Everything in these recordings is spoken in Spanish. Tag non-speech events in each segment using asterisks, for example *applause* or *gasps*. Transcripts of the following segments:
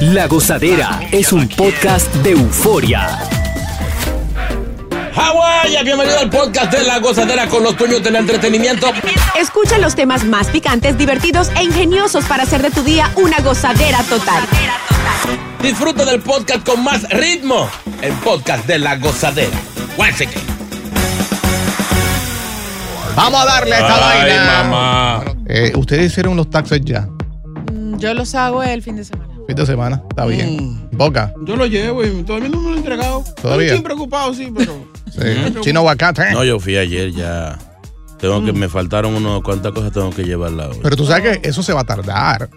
La Gozadera es un podcast de euforia. Hawái, bienvenido al podcast de La Gozadera con los dueños del entretenimiento. Escucha los temas más picantes, divertidos e ingeniosos para hacer de tu día una gozadera total. Disfruta del podcast con más ritmo. El podcast de La Gozadera. Vamos a darle a esta Ay, vaina. mamá. Eh, Ustedes hicieron los taxes ya. Mm, Yo los hago el fin de semana. Fin de semana. Está bien. Boca. Yo lo llevo y todavía no me lo he entregado. ¿Todavía? Estoy preocupado, sí, pero. Sí. Chino aguacate. No, yo fui ayer ya. Tengo que, me faltaron unos cuantas cosas tengo que llevarla ahora. Pero tú sabes que eso se va a tardar.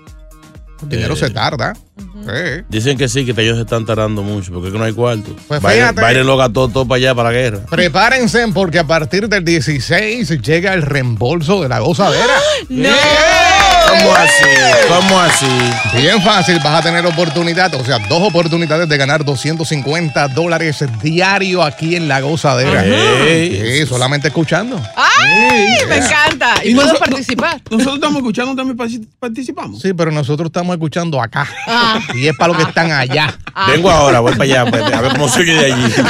El dinero Eh. se tarda. Sí. Dicen que sí, que ellos se están tardando mucho porque es que no hay cuarto. Pues Biden, lo gastó todo para allá, para la guerra. Prepárense porque a partir del 16 llega el reembolso de la gozadera. *gasps* ¡No! ¿Cómo así? ¿Cómo así? Bien fácil, vas a tener oportunidad, o sea, dos oportunidades de ganar 250 dólares diario aquí en la gozadera. Ey. Sí, solamente escuchando. ¡Ay! Me encanta. Y, Y puedo nosotros- participar. Nosotros estamos escuchando, también partic- participamos. Sí, pero nosotros estamos escuchando acá. Ah. Y es para los que están allá. Vengo ahora, voy para allá, pues, a ver cómo se oye de allí. *laughs*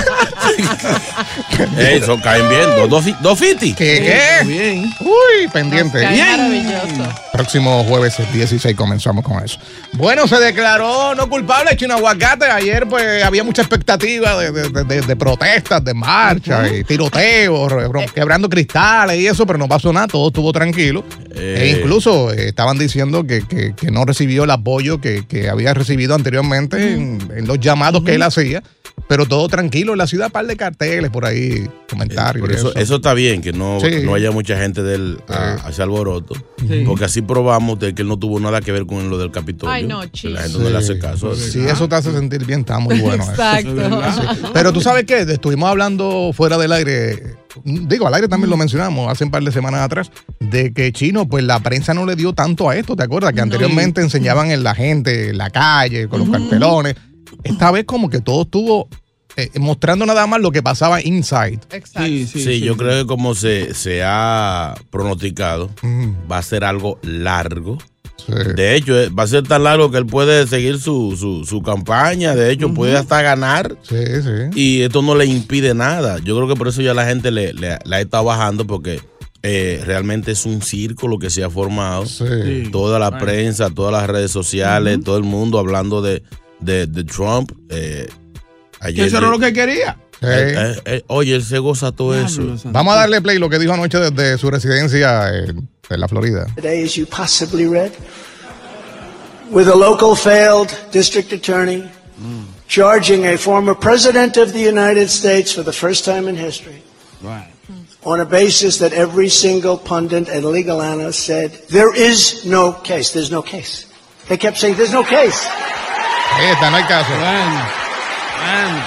Ey, eso caen bien. Dos, dos, dos fifty. ¿Qué? qué? Bien. Uy, pendiente. Bien. maravilloso. Próximo jueves el 16 comenzamos con eso. Bueno, se declaró no culpable Chino Aguacate. Ayer pues había mucha expectativa de, de- de- de- de protestas, de marcha y tiroteos, ro- quebrando cristales y eso, pero no pasó nada, todo estuvo tranquilo. Eh. E incluso eh, estaban diciendo que, que- que no recibió el apoyo que, que había recibido anteriormente en, en los llamados que él hacía, pero todo tranquilo en la ciudad, par de carteles por ahí, comentarios. Por eso, eso. eso está bien, que no, Sí. no haya mucha gente del a, Sí. hacia alboroto. Sí. Porque así probamos de que él no tuvo nada que ver con lo del Capitolio. Ay, no, chis. La gente no le hace caso. Si eso te hace sentir bien, está muy bueno. eso. Exacto. Pero tú sabes que estuvimos hablando fuera del aire, digo, al aire también lo mencionamos hace un par de semanas atrás, de que Chino, pues la prensa no le dio tanto a esto, ¿te acuerdas? Que anteriormente enseñaban en la gente, en la calle, con los cartelones. Esta vez como que todo estuvo eh, mostrando nada más lo que pasaba inside. Exacto. Sí, Sí, sí. yo creo que como se, se ha pronosticado, Mm, va a ser algo largo. sí. De hecho, eh, va a ser tan largo que él puede seguir su, su, su campaña. De hecho, puede hasta ganar. Sí, sí. Y esto no le impide nada. Yo creo que por eso ya la gente le, le- la está bajando porque eh, realmente es un círculo que se ha formado. Sí. Sí. Toda la prensa, todas las redes sociales, todo el mundo hablando de, de, de Trump. eh, Que ayer eso era lo que quería. Sí. eh, eh, eh, oye, él se goza todo eso. Vamos a darle play lo que dijo anoche desde su residencia en, en la Florida. today, as you possibly read, with a local failed district attorney charging a former president of the United States for the first time in history Right. on a basis that every single pundit and legal analyst said there is no case. There's no case. They kept saying there's no case. Ahí está, no hay caso. Bueno. Bueno.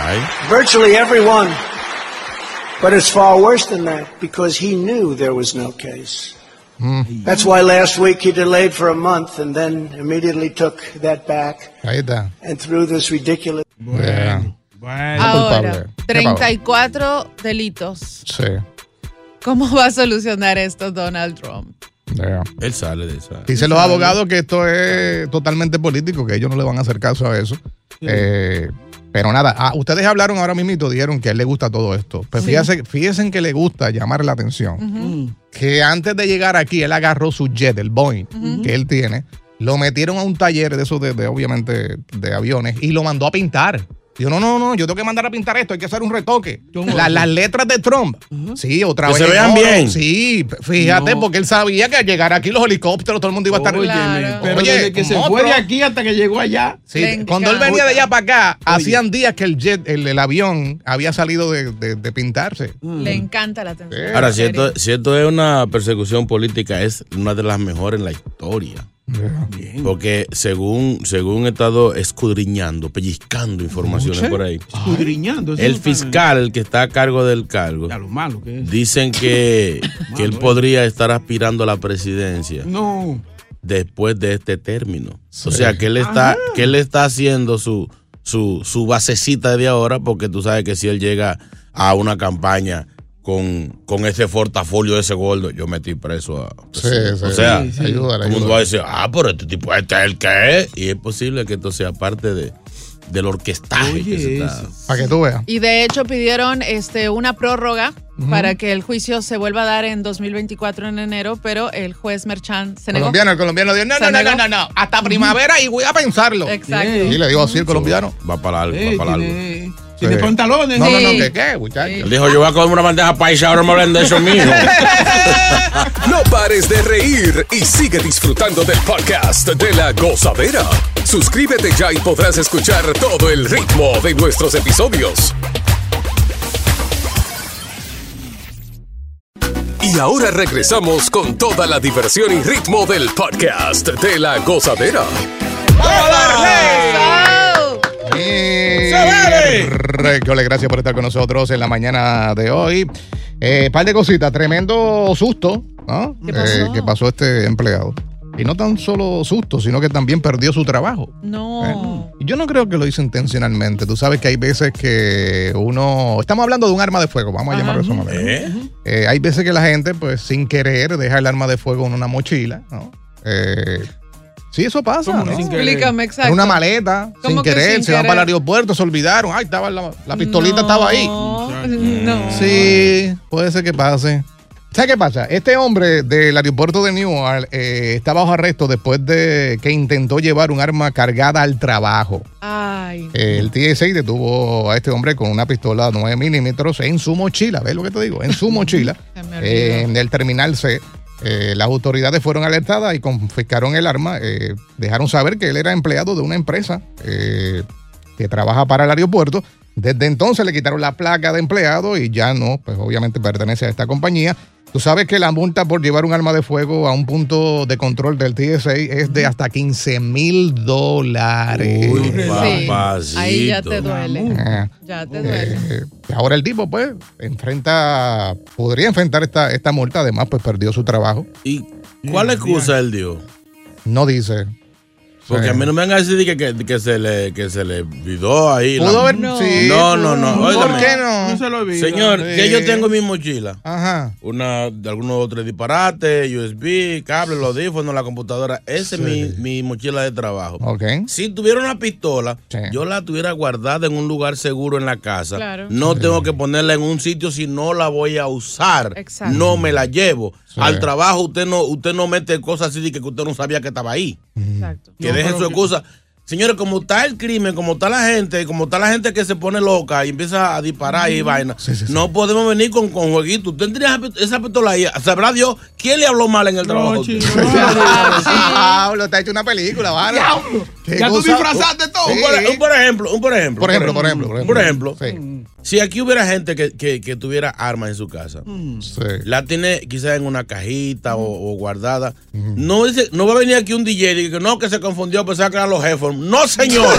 Ay, Virtually everyone. But it's far worse than that because he knew there was no case. Mm. That's why last week he delayed for a month and then immediately took that back Ahí está. and threw this ridiculous. Yeah. Bueno. Ahora, 34 delitos. Sí. ¿Cómo va a solucionar esto Donald Trump? Yeah. él sale de esa. Dicen los abogados que esto es totalmente político, que ellos no le van a hacer caso a eso. Eh, pero nada, ah, ustedes hablaron ahora mismo, dijeron que a él le gusta todo esto. Pues fíjense, fíjense que le gusta llamar la atención. Que antes de llegar aquí, él agarró su jet, el Boeing, que él tiene, lo metieron a un taller de esos, de, de, obviamente, de aviones, y lo mandó a pintar. Dijo, no, no, no, yo tengo que mandar a pintar esto, hay que hacer un retoque. ¿Cómo La- las letras de Trump. Sí, otra Que vez. se vean oro. bien. Sí, fíjate, No. porque él sabía que al llegar aquí los helicópteros, todo el mundo iba a estar. Óyeme, Claro. pero Oye, desde que se fue de aquí hasta que llegó allá. Sí, cuando él venía de allá para acá, hacían días que el jet, el, el avión, había salido de, de- de pintarse. Le encanta la atención. Sí. Ahora, si esto, si esto es una persecución política, es una de las mejores en la historia. Bien. Porque según, según he estado escudriñando, pellizcando informaciones por ahí, Escudriñando. el fiscal, el que está a cargo del cargo, Ya lo malo que es. dicen que, *laughs* que él podría estar aspirando a la presidencia No. después de este término. O sea, que él está, que él está haciendo su, su, su basecita de ahora, porque tú sabes que si él llega a una campaña con, con ese portafolio de ese gordo, yo metí preso a. Sí, sí, o sea, sí, sí. Ayúdale, todo el mundo va a decir, ah, pero este tipo, este es el que es. Y es posible que esto sea parte de, del orquestaje que se está. Para que tú veas. Y de hecho pidieron este, una prórroga para que el juicio se vuelva a dar en 2024 en enero, pero el juez Merchan se negó. Colombiano, el colombiano dijo, no, no, no, no, no, no, hasta primavera y voy a pensarlo. Exacto. Y le digo así el colombiano. Va para algo, va para algo. Tiene, tiene Sí. pantalones. No, no, no. ¿qué qué, muchacho? Él dijo, yo voy a comer una bandeja paisa, ahora me hablan de eso mismo. *laughs* No pares de reír y sigue disfrutando del podcast de la gozadera. Suscríbete ya y podrás escuchar todo el ritmo de nuestros episodios. Y ahora regresamos con toda la diversión y ritmo del podcast de la gozadera. Recole, gracias por estar con nosotros en la mañana de hoy. Eh, par de cositas, tremendo susto ¿no? ¿Qué pasó? Eh, que pasó este empleado. Y no tan solo susto, sino que también perdió su trabajo. No. Y Yo no creo que lo hizo intencionalmente. Tú sabes que hay veces que uno. Estamos hablando de un arma de fuego, vamos a llamarlo de esa manera. ¿Eh? Eh, hay veces que la gente, pues sin querer, deja el arma de fuego en una mochila, ¿no? Sí, eso pasa. ¿Cómo ¿no? Explícame, exacto. En una maleta, sin ¿Cómo que querer, sin se van querer? para el aeropuerto, se olvidaron. Ay, estaba la, la pistolita No, estaba ahí. No. Sí, puede ser que pase. ¿Sabes qué pasa? Este hombre del aeropuerto de Newark eh, está bajo arresto después de que intentó llevar un arma cargada al trabajo. Ay. El TSA detuvo a este hombre con una pistola 9 milímetros en su mochila. ¿Ves lo que te digo? En su *laughs* mochila. Eh, en el terminal C. Eh, las autoridades fueron alertadas y confiscaron el arma. eh, dejaron saber que él era empleado de una empresa eh, que trabaja para el aeropuerto. Desde entonces le quitaron la placa de empleado y ya no, pues obviamente pertenece a esta compañía. Tú sabes que la multa por llevar un arma de fuego a un punto de control del TSA es de hasta 15 mil dólares. Uy, Sí. Ahí ya te duele. Eh, Ya te duele. eh, ahora el tipo, pues, enfrenta, podría enfrentar esta, esta multa. Además, pues perdió su trabajo. ¿Y cuál excusa él dio? No dice. Porque a mí no me van a decir que, que, que se le que se le olvidó ahí. Pudo la- haber. No. sí, No, no, no, ¿Por qué no? No se lo olvida. Señor, Sí. que yo tengo en mi mochila. Ajá. Una de algunos otros disparates, USB, cable, los audífonos, la computadora. Esa es mi, mi mochila de trabajo. Ok. Si tuviera una pistola, Sí. yo la tuviera guardada en un lugar seguro en la casa. Claro. No tengo que ponerla en un sitio si no la voy a usar. Exacto. No me la llevo. Sí. Al trabajo usted no usted no mete cosas así de que usted no sabía que estaba ahí. Exacto. Que No, deje su que- excusa. Señores, como está el crimen, como está la gente, como está la gente que se pone loca y empieza a disparar y vaina, Sí, sí, sí. no podemos venir con, con jueguitos. Usted tendría esa pi- esa pistola ahí. Sabrá Dios quién le habló mal en el trabajo. No. *laughs* Diablo, te ha hecho una película, ¿vale? Ya tú disfrazaste todo. Sí. Un, por, un por ejemplo, un por ejemplo. Por ejemplo, por ejemplo. Por ejemplo, Sí. si aquí hubiera gente que, que- que tuviera armas en su casa, Sí. la tiene quizás en una cajita o, o guardada, no dice, no va a venir aquí un DJ y que no, que se confundió, pensaba que eran los jefes. No, señor.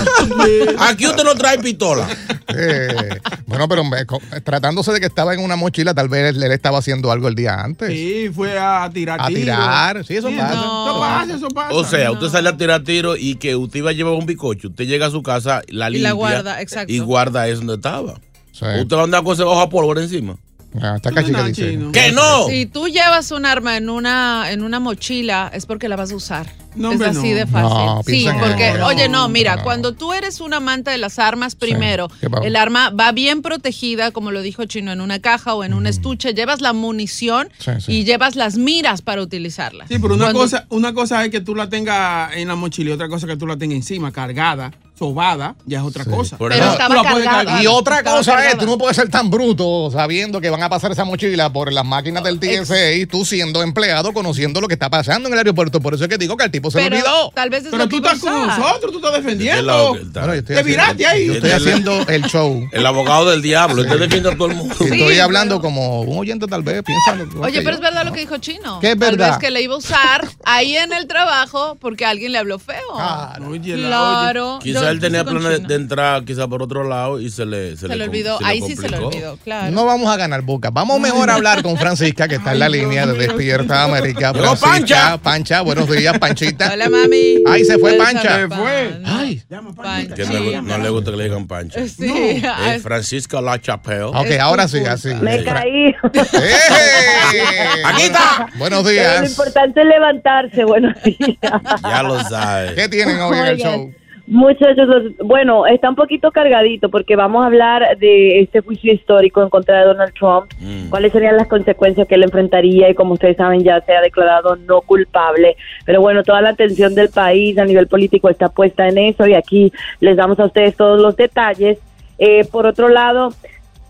*laughs* aquí usted no trae pistola. Eh, bueno, pero me- co- tratándose de que estaba en una mochila, tal vez él, él estaba haciendo algo el día antes. Sí, fue a tirar A tiro. tirar. Sí, eso pasa. no. Eso pasa, eso pasa. O sea, usted sale a tirar tiro y que usted iba a llevar un bicocho, usted llega a su casa, la Y limpia la guarda, exacto. y guarda eso donde estaba. Sí. Usted va a andar con ese ojo a pólvora encima. Ah, está cachica, no, dice. chino. ¡Que no! Si tú llevas un arma en una, en una mochila, es porque la vas a usar. No, es así no. de fácil. No, sí, porque, oye, no, mira, No. cuando tú eres un amante de las armas, primero, ¿Qué pasó? el arma va bien protegida, como lo dijo Chino, en una caja o en un estuche, llevas la munición Sí, sí. y llevas las miras para utilizarlas. Sí, pero una Cuando- cosa, una cosa es que tú la tengas en la mochila y otra cosa es que tú la tengas encima, cargada, sobada, ya es otra cosa. Por Pero eso- estaba cargada. Y otra Estaba cosa es, cargada. tú no puedes ser tan bruto sabiendo que van a pasar esa mochila por las máquinas del TSA y tú siendo empleado conociendo lo que está pasando en el aeropuerto. Por eso es que digo que al tipo se le Pero olvidó. tal vez es Pero lo tú que estás con nosotros, tú estás ¿De qué defendiendo. que? Bueno, yo estoy Te viraste ahí. Yo estoy haciendo el show. *laughs* El abogado del diablo, usted defiende a todo el mundo. Y estoy Sí, hablando pero- como un oyente tal vez, piensa. Oye, pero es verdad lo que dijo Chino. ¿Qué es Tal verdad? vez que le iba a usar ahí en el trabajo porque alguien le habló feo. Ah, la- claro. Quizá él tenía planes de entrar quizá por otro lado y se le se, Se le olvidó. se le Ahí sí se le olvidó, claro. No vamos a ganar boca. Vamos mejor a hablar con Francisca, que está en la línea de. Despierta América. Francisca, Pancha. Pancha, buenos días, Panchita. Hola, mami. Ay, se fue Pancha. Se fue. Ay. Pancha. Que no, le- no le gusta que le digan pancha. Sí, ah, Es Francisca La Chapelle. Ok, ahora sí, así. Me caí. ¡Eh! Aquí está. Buenos Pero lo días. importante es levantarse. Buenos días. Ya lo sabes. ¿Qué tienen hoy en el show? Muchachos, los- bueno, está un poquito cargadito porque vamos a hablar de este juicio histórico en contra de Donald Trump, Mm. cuáles serían las consecuencias que él enfrentaría y como ustedes saben ya se ha declarado no culpable. Pero bueno, toda la atención del país a nivel político está puesta en eso y aquí les damos a ustedes todos los detalles. Eh, por otro lado,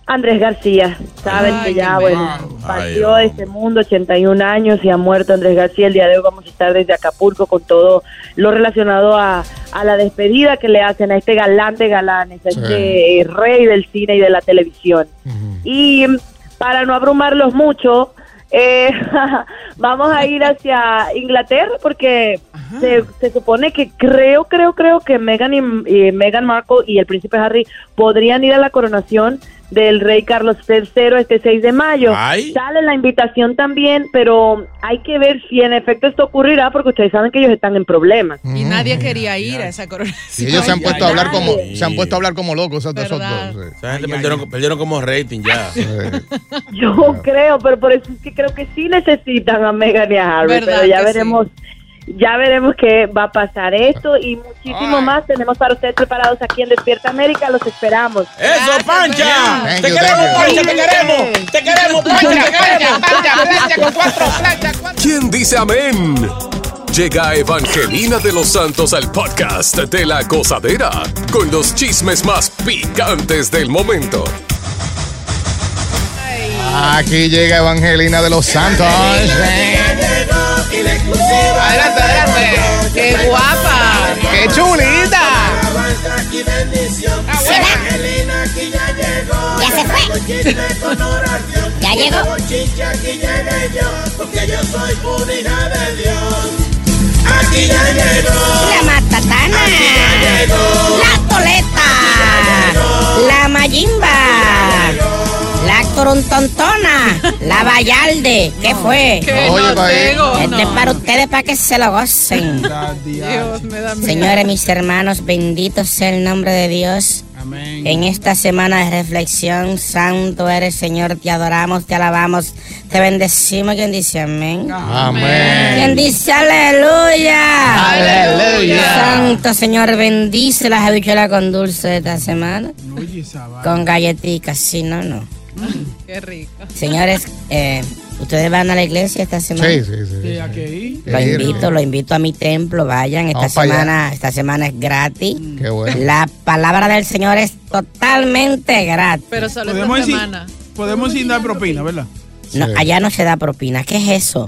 Andrés García, saben Ay, que ya, bueno, Ay, partió oh. de este mundo, 81 años y ha muerto Andrés García. El día de hoy vamos a estar desde Acapulco con todo lo relacionado a, a la despedida que le hacen a este galán de galanes, a Sí. este eh, rey del cine y de la televisión. Y para no abrumarlos mucho, eh, *laughs* vamos a ir hacia Inglaterra porque se, se supone que creo, creo, creo que Meghan y, y Meghan Markle y el príncipe Harry podrían ir a la coronación del rey Carlos III este 6 de mayo. Ay. Sale la invitación también, pero hay que ver si en efecto esto ocurrirá porque ustedes saben que ellos están en problemas. Y nadie quería ir a esa coronación. Y ellos se han puesto ay, a hablar ay. como, se han puesto a hablar como locos esos, dos. sí. Esa gente Ay, perdieron, ay. perdieron como rating ya. *laughs* Yo creo, pero por eso es que creo que sí necesitan a Meghan y a Harry, ¿Verdad pero ya veremos. Ya veremos qué va a pasar esto y muchísimo Ay. más tenemos para ustedes preparados aquí en Despierta América. Los esperamos. ¡Eso, Pancha! Thank ¡Te you, queremos. Pancha! ¡Te queremos! ¡Te queremos, Pancha! ¡Te queremos! ¿Quién dice amén? Llega Evangelina de los Santos al podcast de la gozadera con los chismes más picantes del momento. Aquí llega Evangelina de los Santos. Adelante, adelante. ¡Qué guapa! ¡Qué chulita! Ya se fue. Ya llegó. La matatana. La toleta. La mayimba. La torontontona. *laughs* La vallalde. ¿Qué fue? ¡Qué Oye, no! Este no. es para ustedes para que se lo gocen. Dios, me da miedo. Señores, mis hermanos, bendito sea el nombre de Dios. Amén. En esta semana de reflexión, santo eres Señor, te adoramos, te alabamos, te bendecimos. ¿Quién dice amén? ¿Quién Amén. dice aleluya? Aleluya. Santo Señor, bendice las habichuelas con dulce de esta semana. Oye. Con galletitas, si no, no. *laughs* Qué rico. Señores, eh, ¿ustedes van a la iglesia esta semana? Sí, sí, sí. Sí, ¿a qué ir? Lo invito, lo invito a mi templo, vayan, esta Vamos semana, esta semana es gratis. Qué bueno. La palabra del Señor es totalmente gratis. Pero solo Podemos esta ir, semana. podemos ir dar propina, ¿verdad? No, Sí. allá no se da propina. ¿Qué es eso?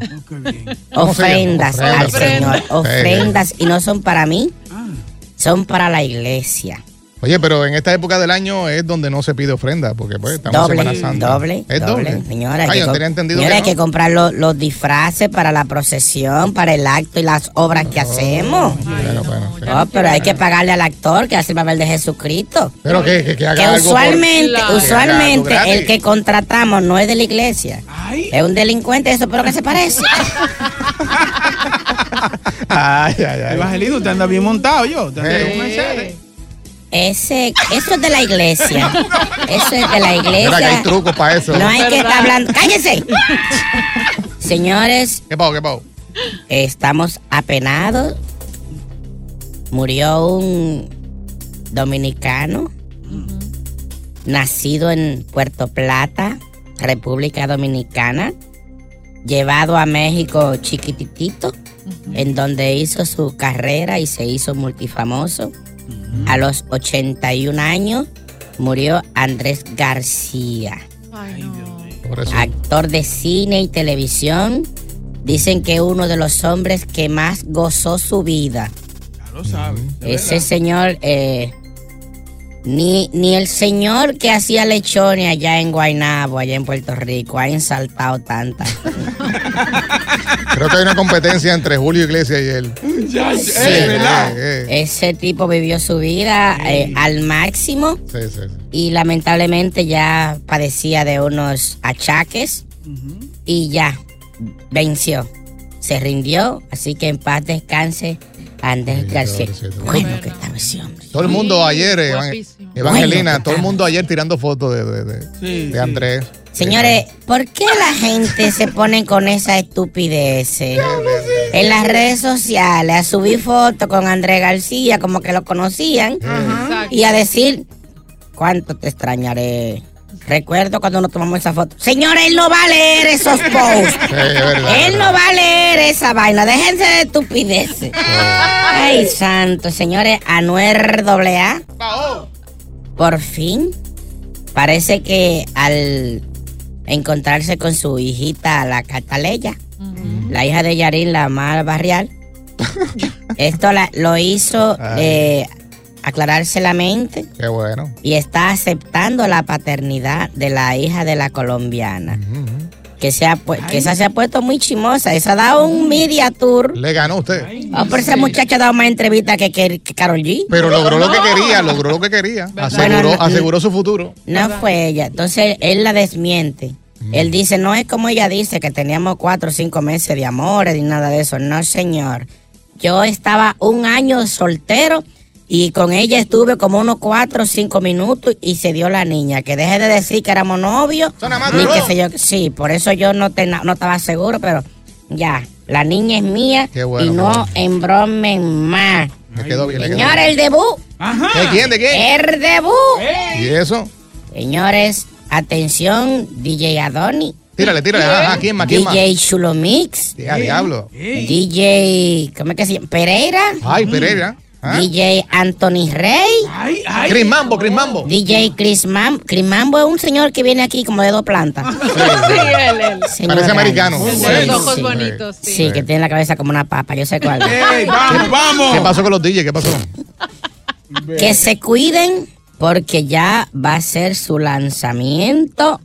Oh. Ofrendas al. Señor. Ofrendas. Y no son para mí, Ah, son para la iglesia. Oye, pero en esta época del año es donde no se pide ofrenda, porque pues estamos Doble, Semana Santa. doble, ¿Es doble. doble? Señora, Ay, que, yo tenía entendido señora, que hay que comprar lo- los disfraces para la procesión, para el acto y las obras que hacemos. Bueno, bueno, sí. Oh, pero hay que pagarle al actor que hace el papel de Jesucristo. Pero que, que, que haga Que algo por- usualmente, usualmente Que haga algo el que contratamos no es de la iglesia. Ay, Es un delincuente, eso, pero que se parece. *laughs* *laughs* Ay, ay, ay. Evangelino, te anda bien montado yo. Te anda Ese, eso es de la iglesia. Eso es de la Mira que hay iglesia. trucos para eso. No hay que estar hablando. ¡Cállense! Señores, ¿Qué pavo, qué estamos apenados. Murió un dominicano nacido en Puerto Plata, República Dominicana, llevado a México chiquititito, en donde hizo su carrera y se hizo multifamoso. A los 81 años murió Andrés García Ay, no. Actor de cine y televisión. Dicen que uno de los hombres que más gozó su vida. Ya lo sabes. de Ese verdad. señor, eh, ni, ni el señor que hacía lechones allá en Guaynabo, allá en Puerto Rico, ha ensaltado tanta. *laughs* Creo que hay una competencia entre Julio Iglesias y él. Ya, Sí. es verdad. Eh, eh. Ese tipo vivió su vida eh, al máximo Sí, sí, sí. y lamentablemente ya padecía de unos achaques y ya venció. se rindió, así que en paz descanse Andrés García. Bueno que estaba ese hombre. Todo el mundo ayer, eh. Evangelina, Bueno, todo el mundo ayer tirando fotos de, de, de- Sí, de sí. Andrés. Señores, ¿por qué la gente se pone con esa estupidez en las redes sociales a subir fotos con Andrés García como que lo conocían y a decir cuánto te extrañaré? Recuerdo cuando nos tomamos esa foto. Señores, él no va a leer esos posts. Sí, es verdad. Él no va a leer esa vaina. Déjense de estupideces. Ay, santo. Señores, Anuer AA. Por fin. Parece que al encontrarse con su hijita, la Cataleya, la hija de Yarin, la más barrial, *laughs* esto la- lo hizo eh, aclararse la mente Qué bueno. y está aceptando la paternidad de la hija de la colombiana. Que, se ha, que esa se ha puesto muy chimosa. Esa ha dado un media tour. Le ganó usted. Oh, pero esa muchacha ha dado más entrevistas que, que, que Carol G. Pero logró lo que quería, logró lo que quería. Aseguró, Bueno, no- aseguró su futuro. No fue ella. Entonces él la desmiente. Él dice, no es como ella dice, que teníamos cuatro o cinco meses de amores ni nada de eso. No, señor. Yo estaba un año soltero y con ella estuve como unos cuatro o cinco minutos y se dio la niña. Que deje de decir que éramos novios. Ni que sé yo. Sí, por eso yo no, te- no estaba seguro, pero ya. La niña es mía Qué bueno, y no embromen más. Le quedó bien. le quedó Señor, bien. el debut. ¿De quién? ¿De quién? El debut. ¿Y eso? Señores, atención, DJ Adoni, Tírale, tírale. Ajá, ¿quién más? ¿Quién más? DJ Chulomix, diablo. DJ, ¿cómo es que se llama? Pereira, Ay, Pereira. ¿Ah? DJ Anthony Rey, Ay, ay. Chris Mambo, Chris Mambo. DJ Chris Mambo. Chris Mambo es un señor que viene aquí como de dos plantas. *laughs* Sí, él, él. Parece americano. Sí, los ojos sí. bonitos, sí. Sí, que tiene la cabeza como una papa, yo sé cuál. Ey, vamos, vamos. ¿Qué pasó con los DJ? ¿Qué pasó? Que se cuiden porque ya va a ser su lanzamiento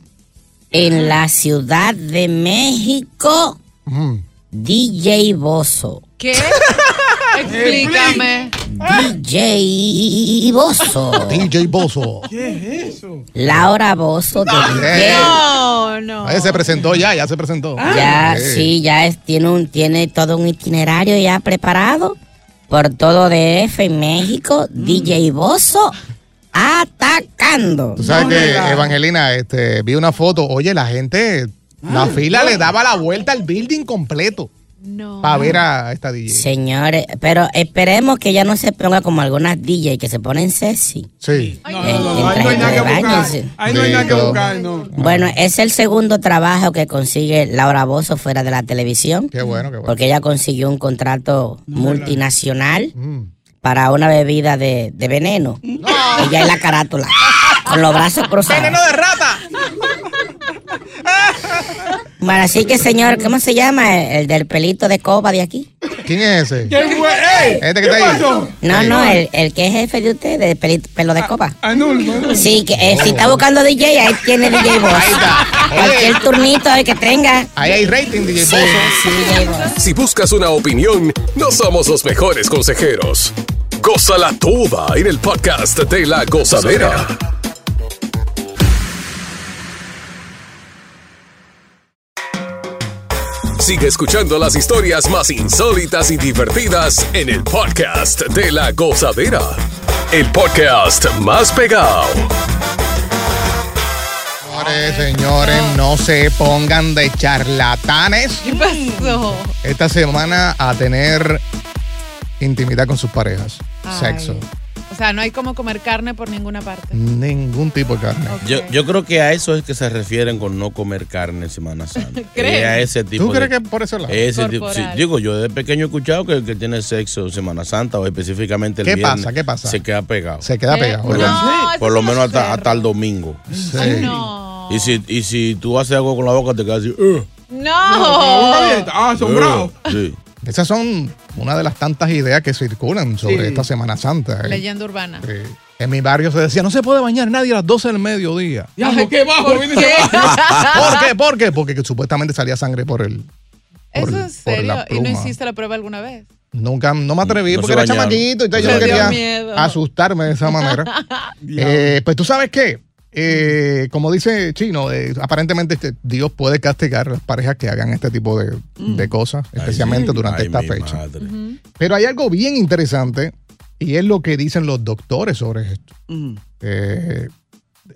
en la Ciudad de México. Mm. DJ Bozo. ¿Qué? *laughs* Explícame. DJ Bozo. DJ Bozo. ¿Qué es eso? Laura Bozo de DJ. No, no. Ahí se presentó ya, ya se presentó. Ya, Sí. sí, ya es- tiene, un, tiene todo un itinerario ya preparado por todo DF en México. DJ Bozo atacando. Tú sabes No que. Evangelina, este, vi una foto. Oye, la gente, la fila le daba la vuelta al building completo No. para ver a esta DJ. Señores, pero esperemos que ella no se ponga como algunas DJ que se ponen sexy. Sí. No, Eh, no, no, en ahí no hay nada que buscar. Ahí no hay nada que buscar, no. Bueno, es el segundo trabajo que consigue Laura Bozo fuera de la televisión. Qué bueno, qué bueno. Porque ella consiguió un contrato multinacional Mm. para una bebida de, de veneno. Ella es la carátula. Con los brazos cruzados. de rata! Bueno, así que señor, ¿cómo se llama? El, el del pelito de coba de aquí. ¿Quién es ese? ¿Qué fue? ¡Ey! Este que ¿Qué está ahí. pasó? No, no, el, el que es jefe de usted, de pelito, pelo de coba. Anulmo, anulmo. Sí, que eh, si está buscando DJ, ahí tiene DJ Boss. Ahí está. Cualquier turnito el que tenga. Ahí hay rating, DJ Sí, Bozo. sí, DJ Boss. Si buscas una opinión, no somos los mejores consejeros. Gózala toda en el podcast de la gozadera. Sigue escuchando las historias más insólitas y divertidas en el podcast de la gozadera. El podcast más pegado. Señores, señores, no se pongan de charlatanes ¿Qué pasó? esta semana a tener intimidad con sus parejas. Ay. Sexo. O sea, no hay como comer carne por ninguna parte. Ningún tipo de carne. Yo, yo creo que a eso es que se refieren con no comer carne en Semana Santa. ¿Crees? *laughs* Es a ese tipo ¿Tú crees de- que por eso lado? Ese tipo, sí, digo, yo de pequeño he escuchado que el que tiene sexo en Semana Santa o específicamente el ¿Qué viernes pasa? ¿Qué pasa? se queda pegado. Se queda pegado. por. No, eso por lo menos hasta, hasta el domingo. Sí. Ay, no. Y si, y si tú haces algo con la boca, te quedas así. "Ugh". No. Ah, asombrado. Sí. Esas son una de las tantas ideas que circulan sobre Sí. esta Semana Santa. ¿eh? Leyenda urbana. Sí. En mi barrio se decía, no se puede bañar nadie a las 12 del mediodía. Diablo, qué bajo ¿Por qué? ¿Por qué? ¿Por qué? Porque que supuestamente salía sangre por el... por- ¿Eso es por serio? la ¿Y no hiciste la prueba alguna vez? Nunca, no me atreví No porque era chamaquito y tal, yo no quería miedo. asustarme de esa manera. *laughs* Eh, pues tú sabes qué, eh, como dice Chino, eh, aparentemente este, Dios puede castigar a las parejas que hagan este tipo de, de cosas, especialmente durante Ay, esta fecha. madre. Pero hay algo bien interesante y es lo que dicen los doctores sobre esto. Eh,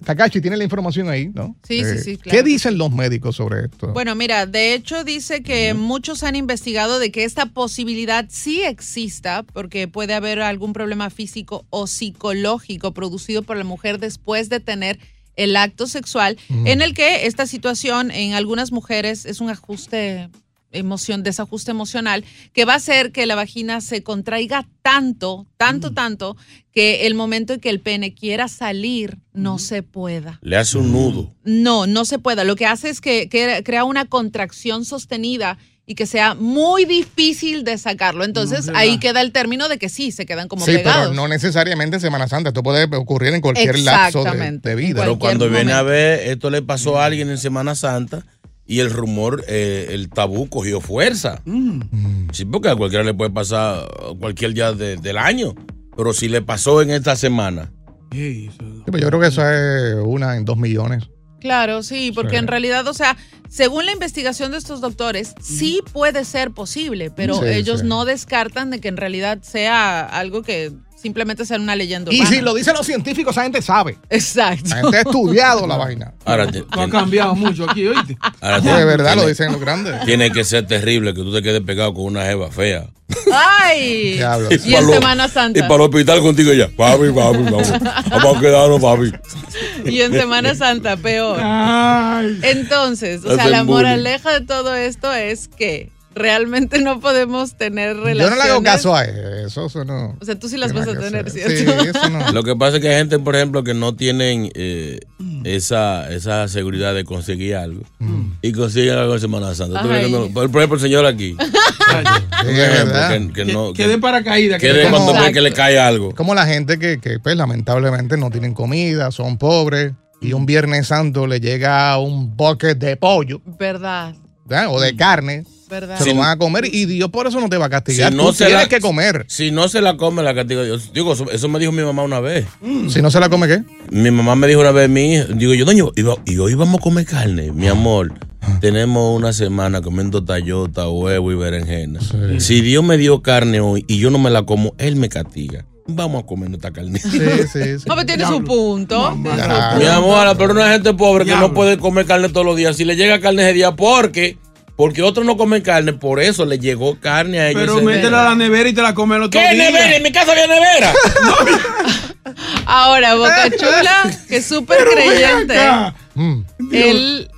Takashi tiene la información ahí, ¿no? Sí, sí, Eh, sí, claro ¿Qué dicen los médicos sobre esto? Bueno, mira, de hecho dice que muchos han investigado de que esta posibilidad sí exista porque puede haber algún problema físico o psicológico producido por la mujer después de tener el acto sexual, en el que esta situación en algunas mujeres es un ajuste emoción, desajuste emocional, que va a hacer que la vagina se contraiga tanto, tanto, tanto, que el momento en que el pene quiera salir, no se pueda. Le hace un nudo. No, no se pueda. Lo que hace es que, que crea una contracción sostenida y que sea muy difícil de sacarlo. Entonces No, ahí queda el término de que sí, se quedan como sí, pegados. pero no necesariamente en Semana Santa. Esto puede ocurrir en cualquier lapso de, Exactamente. de vida. Pero cuando viene a ver, esto le pasó a alguien en Semana Santa y el rumor, eh, el tabú cogió fuerza. Sí, porque a cualquiera le puede pasar cualquier día de- del año. Pero si le pasó en esta semana. Sí, pero yo creo que eso es una en dos millones. Claro, sí, porque Sí. en realidad, o sea, según la investigación de estos doctores, sí puede ser posible, pero Sí, ellos sí. no descartan de que en realidad sea algo que simplemente sea una leyenda Y si lo dicen los científicos, esa gente sabe. Exacto. La gente ha estudiado la *laughs* vaina. Ahora, te- has tiene- cambiado mucho aquí, oíste. ahora tiene- de verdad lo dicen los grandes. Tiene que ser terrible que tú te quedes pegado con una jeva fea. ¡Ay! Diablo. Y pa' en lo- Semana Santa. Y para el hospital contigo ya. Papi, papi, vamos. *laughs* Vamos a quedarnos, papi. Y en Semana Santa, peor. Ay. Entonces, o sea, la moraleja de todo esto es que realmente no podemos tener Yo relaciones. no le hago caso a eso. Eso no. O sea, tú sí las vas a tener. ¿cierto? Sí, eso no. Lo que pasa es que hay gente, por ejemplo, que no tienen eh, esa, esa seguridad de conseguir algo. Y consiguen algo en Semana Santa. Tú por por ejemplo, el señor aquí. *laughs* Sí, ejemplo, que, que no. que de paracaídas. que de cuando ve que le cae algo. Como la gente que, que, pues, lamentablemente no tienen comida, son pobres, y un Viernes Santo le llega un bucket de pollo Verdad, ¿verdad? o de carne, verdad. se lo van a comer y Dios por eso no te va a castigar. Si no Tú se tienes la- que comer. Si no se la come, la castiga Dios. Digo, eso, eso me dijo mi mamá una vez. Si no se la come, ¿qué? Mi mamá me dijo una vez, mi hija, digo yo, doño, y, y hoy vamos a comer carne, mi amor. Tenemos una semana comiendo tallota, huevo y berenjena. Si Dios me dio carne hoy y yo no me la como, Él me castiga. Vamos a comer esta carne. Sí, sí, *laughs* sí. No, pero tiene su punto. Mi amor, pero una gente pobre que no puede comer carne todos los días. Si le llega carne ese día, porque porque otros no comen carne, por eso le llegó carne a ellos. Pero métela a la nevera y te la come el otro ¿Qué día. nevera? En mi casa había nevera. *laughs* Ahora, Boca Chula, que es súper creyente. Mm. Él,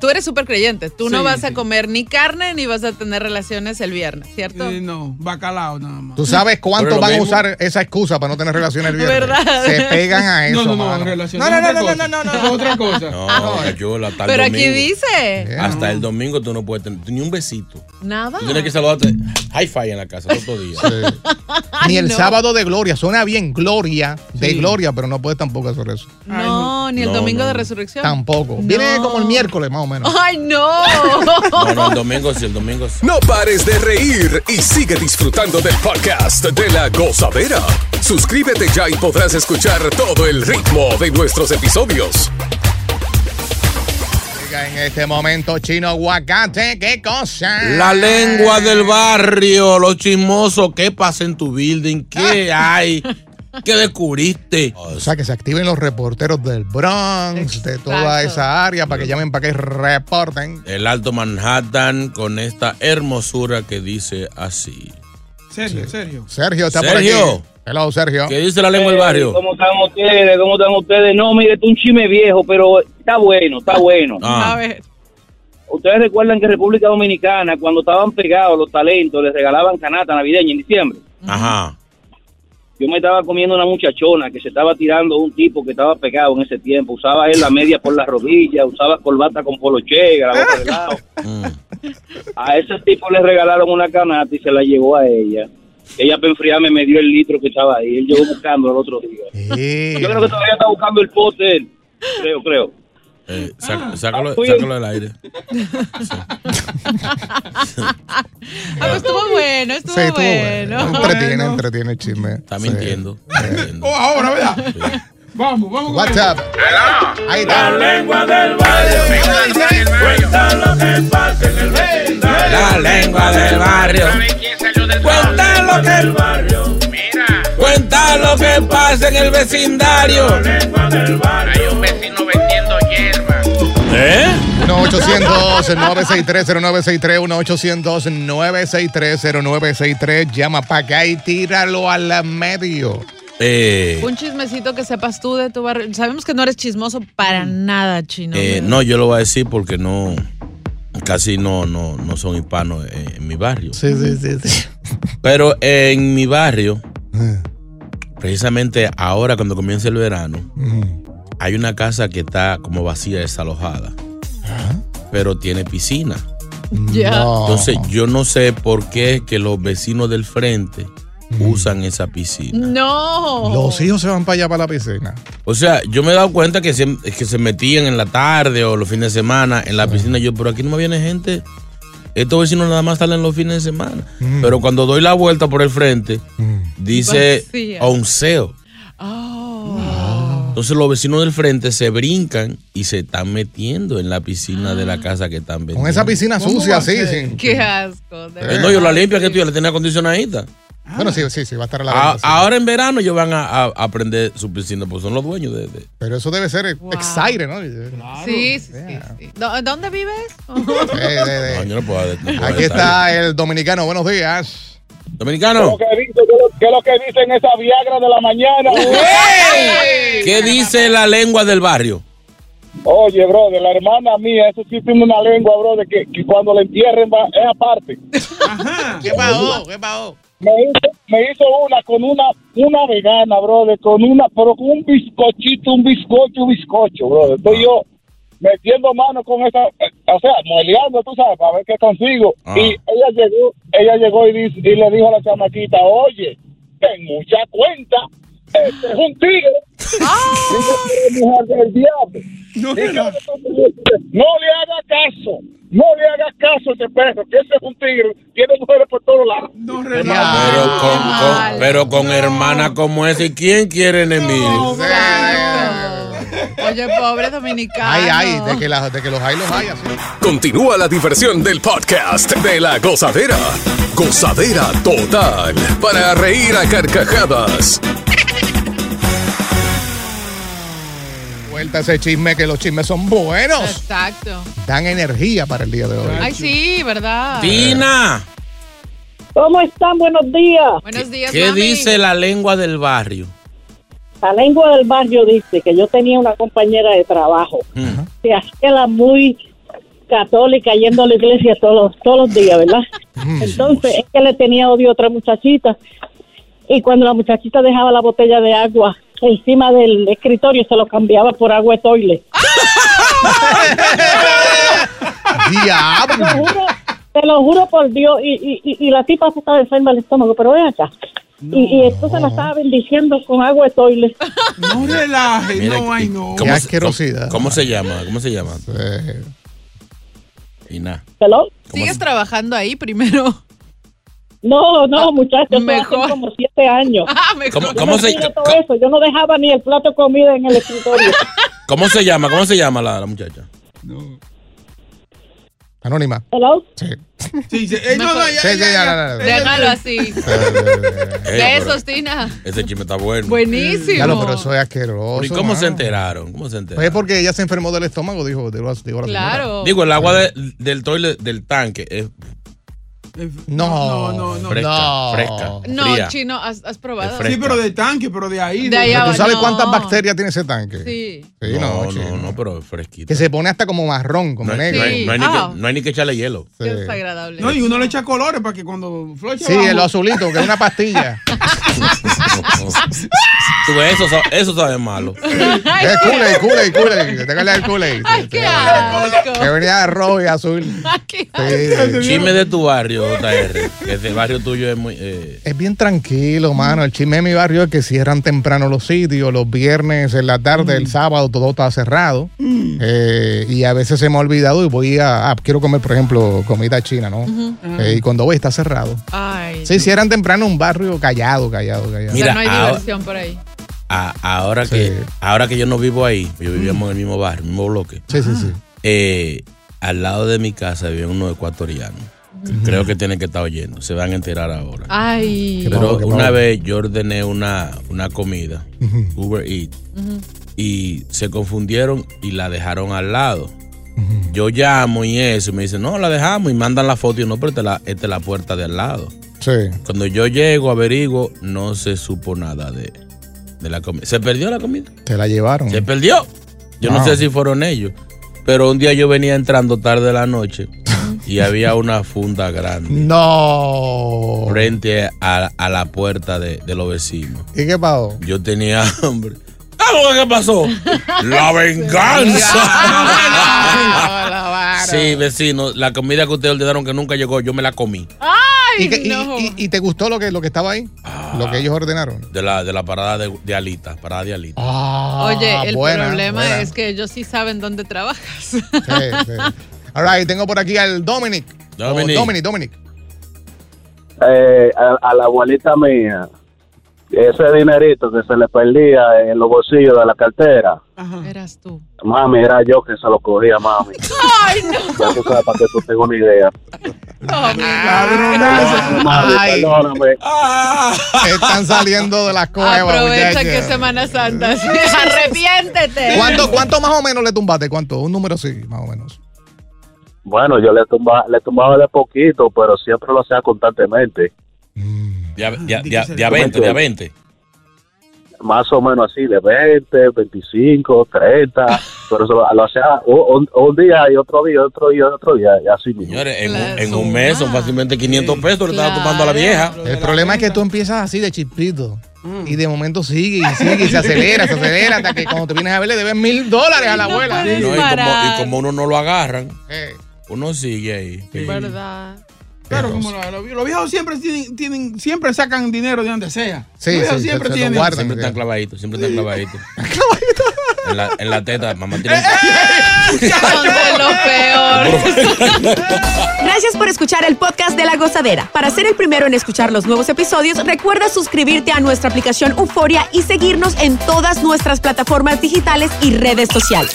tú eres súper creyente. Tú no Sí, vas a comer ni carne ni vas a tener relaciones el viernes, ¿cierto? Eh, no, bacalao nada más. Tú sabes Pero cuánto lo van a usar esa excusa para no tener relaciones el viernes. ¿Verdad? Se pegan a *laughs* eso, no, no, no, mano. No, no, no, no, no, no, otra cosa. No, yo la Pero aquí dice. Hasta el domingo tú no puedes tener ni un besito. Nada. Tú tienes que saludarte. Hi-fi en la casa todos los días. Ni el no. sábado de gloria. Suena bien gloria, de gloria, pero no puedes tampoco hacer eso. No, ni el domingo de resurrección. Tampoco. Viene como el miércoles, más o menos. Ay, no. No, no, el domingo sí, el domingo sí. No pares de reír y sigue disfrutando del podcast de la gozadera. Suscríbete ya y podrás escuchar todo el ritmo de nuestros episodios. En este momento, chino aguacate, ¿qué cosa? La lengua del barrio, los chismosos, ¿qué pasa en tu building? ¿Qué *laughs* hay? ¿Qué descubriste? O sea, que se activen los reporteros del Bronx, de toda esa área, para que llamen para que reporten. El Alto Manhattan con esta hermosura que dice así. Serio, serio. Sergio está Sergio. por aquí. Hello, Sergio. ¿Qué dice la lengua del barrio? ¿Cómo están ustedes? ¿Cómo están ustedes? No, mire, es un chime viejo, pero está bueno, está bueno. Ah. A ver. Ustedes recuerdan que en República Dominicana, cuando estaban pegados los talentos, les regalaban canasta navideña en diciembre. Ajá. Yo me estaba comiendo una muchachona que se estaba tirando un tipo que estaba pegado en ese tiempo. Usaba él la media por las rodillas, usaba corbata con poloche, la boca de lado. Mm. *laughs* A ese tipo le regalaron una canasta y se la llevó a ella. Ella para enfriarme me dio el litro que estaba ahí. Él llegó buscando el otro día. Yo creo que todavía está buscando el pote. él. Creo, creo. Eh, saca- sácalo, Oye. sácalo del aire. *laughs* Ah, pues estuvo bueno, estuvo, sí, estuvo bueno. bueno. Entretiene, entretiene el chisme. Está Sí. mintiendo. mintiendo. Oh, ahora, ¿verdad? Sí. Vamos, vamos. WhatsApp. Ahí está. La lengua del barrio. Cuenta lo que pasa en el vecindario. La lengua del barrio. Cuenta lo que Cuenta lo que pasa en el vecindario. Hay un vecino hierba. ¿Eh? 1-800-963-0963, 1-800-963-0963. Llama para acá y tíralo al medio. Eh, Un chismecito que sepas tú de tu barrio. Sabemos que no eres chismoso para nada, chino. eh, no, yo lo voy a decir porque no. Casi no, no, no son hispanos en, en mi barrio. Sí, sí, sí. sí. Pero en mi barrio, precisamente ahora cuando comienza el verano, hay una casa que está como vacía, desalojada. Pero tiene piscina. Ya. No. Entonces yo no sé por qué es que los vecinos del frente usan esa piscina. No. Los hijos se van para allá para la piscina. O sea, yo me he dado cuenta que se, que se metían en la tarde o los fines de semana en la piscina. Yo, pero aquí no me viene gente. Estos vecinos nada más salen los fines de semana. Pero cuando doy la vuelta por el frente, dice Vacía. onceo. Entonces los vecinos del frente se brincan y se están metiendo en la piscina de la casa que están vendiendo. Con esa piscina ¿Cómo sucia ser? sin- Qué asco. de Eh, verdad. no, yo la limpia que tú ya la tenía acondicionadita. Bueno, sí, sí, sí, va a estar a la A- venta, sí. ahora en verano ellos van a, a- a prender su piscina, porque son los dueños de. de- Pero eso debe ser Wow. exciting, ¿no? Sí, sí, sí, sí. ¿Dó- ¿Dónde vives? Eh, eh, eh. No, yo no puedo- no puedo Aquí estar está el dominicano. Buenos días. Dominicano, que dice, ¿qué es lo que dicen esa Viagra de la mañana? ¿qué dice la lengua del barrio? Oye, bro, de la hermana mía, eso sí tiene una lengua, bro, de que, que cuando la entierren va, es aparte. Ajá. ¿Qué pasó? ¿Qué pasó? Me hizo, me hizo una con una una vegana, bro, con una, pero con un bizcochito, un bizcocho, un bizcocho, bro. Estoy yo metiendo mano con esa, eh, o sea, moleando, tú sabes, para ver qué consigo. Ah. Y ella llegó, ella llegó y, dice- y le dijo a la chamaquita, oye, ten mucha cuenta, este es un tigre. *laughs* Dice, mujer del diablo. No, no. no le haga caso, no le haga caso a ese perro, que ese es un tigre, tiene mujeres por todos lados. No Pero con, con- pero con hermana como esa, ¿y quién quiere enemigos? Oye, pobre dominicano. Ay, ay, de que, la- de que los hay, los hay. Así. Continúa la diversión del podcast de la gozadera. Gozadera total. Para reír a carcajadas. Ese chisme, que los chismes son buenos. Exacto. Dan energía para el día de hoy. Ay, sí, ¿verdad? Tina, ¿Cómo están? Buenos días. Buenos días, ¿qué mami. dice la lengua del barrio? La lengua del barrio dice que yo tenía una compañera de trabajo Mm. que hacía la muy católica yendo a la iglesia todos, los- todos los días, ¿verdad? Entonces es que le tenía odio a otra muchachita y cuando la muchachita dejaba la botella de agua encima del escritorio se lo cambiaba por agua de toile. *laughs* Te lo Diablo. juro, te lo juro por Dios y, y, y, y la tipa se estaba enferma del estómago, pero ven acá. Y, y entonces la estaba bendiciendo con agua de toile. No relaje. Mira, No, ay, no. Qué se- asquerosidad. ¿Cómo se llama? ¿Cómo se llama? Tina. ¿Hello? ¿Cómo ¿Sigues se- trabajando ahí primero? No, no, muchachos, eso mejor. hace como siete años. Ah, mejor. ¿Cómo, no se, eso, yo no dejaba ni el plato de comida en el escritorio. *laughs* ¿Cómo se llama? ¿Cómo se llama la, la muchacha? anónima. ¿Hello? Sí. Sí, sí. No, no, ya, Sí, sí, ya, ya, ya. no, no, no. Déjalo así. Eh, pero Besos, Tina. Ese chisme está bueno. Buenísimo. Lo, pero eso es asqueroso. ¿Y cómo se enteraron? ¿Cómo se enteraron? Pues es porque ella se enfermó del estómago, dijo, dijo, dijo la señora. Claro. Digo, el agua de- del toilet del tanque es No, No, no, no. fresca, No. fresca. No, fría. chino, has, has probado. Es. Sí, pero de tanque, pero de ahí. De allá ¿Tú sabes no. cuántas bacterias tiene ese tanque? Sí. Sí, no, no, no, chino. no, pero es fresquito. Que se pone hasta como marrón, como No, negro. no hay, no hay ni Ah. que, no hay ni que echarle hielo. Sí. Qué desagradable. No, y uno le echa colores para que cuando floche Sí, el azulito, que es una pastilla. *laughs* Tú ves, eso, eso sabe malo. *laughs* Es Kool-Aid, Kool-Aid, Kool-Aid. Téngale el Kool-Aid. Ay, qué asco. Que venía rojo y azul. Ay, qué Sí. Chisme de tu barrio, JR. Que ese barrio tuyo es muy. eh, Es bien tranquilo, mano. El chisme de mi barrio es que cierran temprano los sitios. Los viernes en la tarde, el sábado, todo está cerrado. Eh, y a veces se me ha olvidado y voy a. ah, quiero comer, por ejemplo, comida china, ¿no? Eh, y cuando voy está cerrado. Ay. Sí, cierran temprano un barrio callado, callado, callado. O sea, Mira, no hay ahora- diversión por ahí. a- ahora, que, ahora que yo no vivo ahí, yo vivíamos en el mismo barrio, el mismo bloque. Sí, sí, sí. Eh, al lado de mi casa había unos ecuatorianos. Creo que tienen que estar oyendo. Se van a enterar ahora. Ay. Pero una vez yo ordené una, una comida, Uber Eats, Ujú. y se confundieron y la dejaron al lado. Yo llamo y eso, y me dicen, no, la dejamos, y mandan la foto y no, pero esta es la, es la puerta de al lado. Sí. Cuando yo llego, averiguo, no se supo nada de, de la comida. ¿Se perdió la comida? Te la llevaron. Se perdió. Yo no Wow. sé si fueron ellos. Pero un día yo venía entrando tarde de la noche y había una funda grande No. frente a, a la puerta de, de los vecinos. ¿Y qué pasó? Yo tenía hambre. ¿Algo qué pasó? ¡La *laughs* venganza! *laughs* sí, vecino, la comida que ustedes ordenaron que nunca llegó, yo me la comí. ¿Y, qué- y- y- y te gustó lo que, lo que estaba ahí? Lo que ellos ordenaron. De la, de la parada de, de Alita, parada de Alita. Oye, el buena, problema buena. es que ellos sí saben dónde trabajas. Sí, sí. *laughs* All right, tengo por aquí al Dominic. Dominic. Oh, Dominic, Dominic. eh, a, a la abuelita mía, ese dinerito que se le perdía en los bolsillos de la cartera, Eras tú. mami, era yo que se lo cogía, mami. Ay, no. Ya tú sabes, para que tú tengas una idea. Mami, Ay. perdóname. Están saliendo de las cuevas. Aprovecha muchachos. que es Semana Santa. sí. Arrepiéntete. ¿Cuánto, ¿Cuánto más o menos le tumbaste? ¿Cuánto? Un número sí, más o menos. Bueno, yo le tumbaba, le tumbaba de poquito, pero siempre lo hacía constantemente. De a, de a- de a- de a 20, de a 20. Más o menos así, de 20, 25, 30. pero eso lo, lo hacía un, día y otro día, otro día, otro día, y así mismo. Señores, en, un, en un mes son fácilmente 500 pesos, le estaba tomando a la vieja. El problema es que tú empiezas así de chispito. Y de momento sigue y sigue y se acelera, se acelera hasta que cuando te vienes a ver le debes mil dólares a la abuela. No, y, como, y como uno no lo agarran, Eh. Uno sigue ahí. ¿Verdad? Claro, como lo- lo- los viejos siempre tienen, tienen- siempre sacan dinero de donde sea. Sí, los viejos sí, siempre se- se lo tienen. guardan, Siempre están clavaditos, siempre están clavaditos. *laughs* En la, en la teta, mamá tiene. *laughs* Son de lo peor. *laughs* Gracias por escuchar el podcast de La Gozadera. Para ser el primero en escuchar los nuevos episodios, recuerda suscribirte a nuestra aplicación Euforia y seguirnos en todas nuestras plataformas digitales y redes sociales.